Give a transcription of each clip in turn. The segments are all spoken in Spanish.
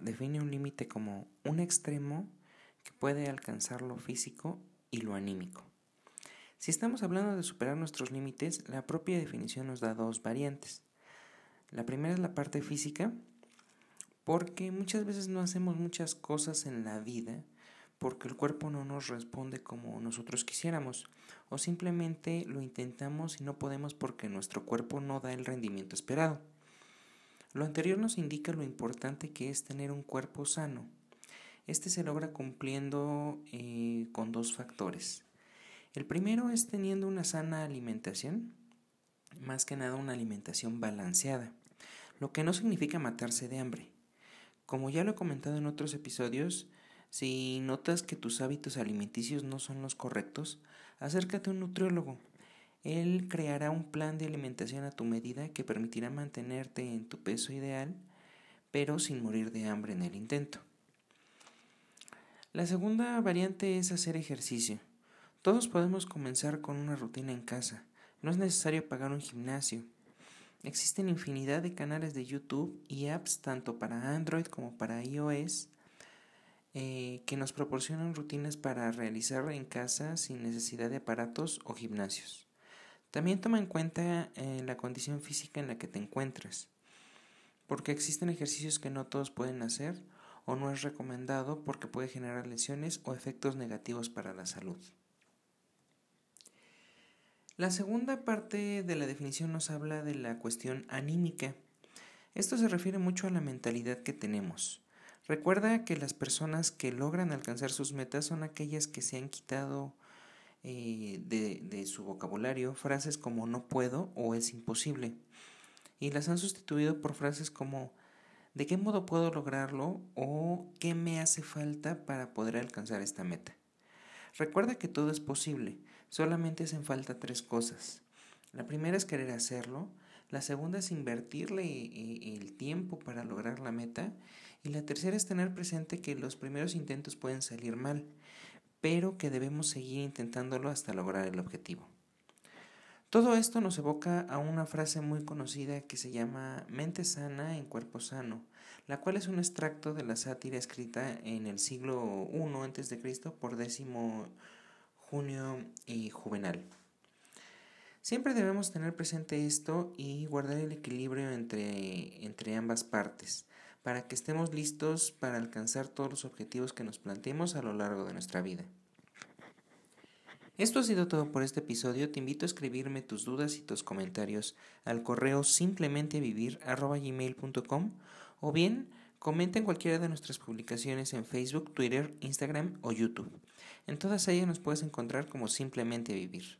Define un límite como un extremo que puede alcanzar lo físico y lo anímico. Si estamos hablando de superar nuestros límites, la propia definición nos da dos variantes. La primera es la parte física, porque muchas veces no hacemos muchas cosas en la vida porque el cuerpo no nos responde como nosotros quisiéramos, o simplemente lo intentamos y no podemos porque nuestro cuerpo no da el rendimiento esperado. Lo anterior nos indica lo importante que es tener un cuerpo sano. Este se logra cumpliendo eh, con dos factores. El primero es teniendo una sana alimentación, más que nada una alimentación balanceada, lo que no significa matarse de hambre. Como ya lo he comentado en otros episodios, si notas que tus hábitos alimenticios no son los correctos, acércate a un nutriólogo él creará un plan de alimentación a tu medida que permitirá mantenerte en tu peso ideal, pero sin morir de hambre en el intento. La segunda variante es hacer ejercicio. Todos podemos comenzar con una rutina en casa. No es necesario pagar un gimnasio. Existen infinidad de canales de YouTube y apps tanto para Android como para iOS eh, que nos proporcionan rutinas para realizar en casa sin necesidad de aparatos o gimnasios. También toma en cuenta eh, la condición física en la que te encuentres, porque existen ejercicios que no todos pueden hacer o no es recomendado porque puede generar lesiones o efectos negativos para la salud. La segunda parte de la definición nos habla de la cuestión anímica. Esto se refiere mucho a la mentalidad que tenemos. Recuerda que las personas que logran alcanzar sus metas son aquellas que se han quitado eh, de, de su vocabulario frases como no puedo o es imposible y las han sustituido por frases como ¿de qué modo puedo lograrlo? o ¿qué me hace falta para poder alcanzar esta meta? Recuerda que todo es posible, solamente hacen falta tres cosas. La primera es querer hacerlo, la segunda es invertirle eh, el tiempo para lograr la meta y la tercera es tener presente que los primeros intentos pueden salir mal, pero que debemos seguir intentándolo hasta lograr el objetivo. Todo esto nos evoca a una frase muy conocida que se llama mente sana en cuerpo sano, la cual es un extracto de la sátira escrita en el siglo I a.C. por décimo Junio y Juvenal. Siempre debemos tener presente esto y guardar el equilibrio entre, entre ambas partes para que estemos listos para alcanzar todos los objetivos que nos planteemos a lo largo de nuestra vida. Esto ha sido todo por este episodio. Te invito a escribirme tus dudas y tus comentarios al correo simplementevivir.com o bien comenta en cualquiera de nuestras publicaciones en Facebook, Twitter, Instagram o YouTube. En todas ellas nos puedes encontrar como Simplemente Vivir.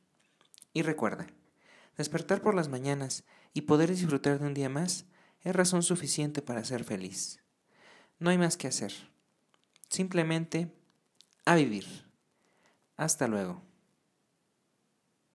Y recuerda, despertar por las mañanas y poder disfrutar de un día más es razón suficiente para ser feliz. No hay más que hacer. Simplemente a vivir. Hasta luego.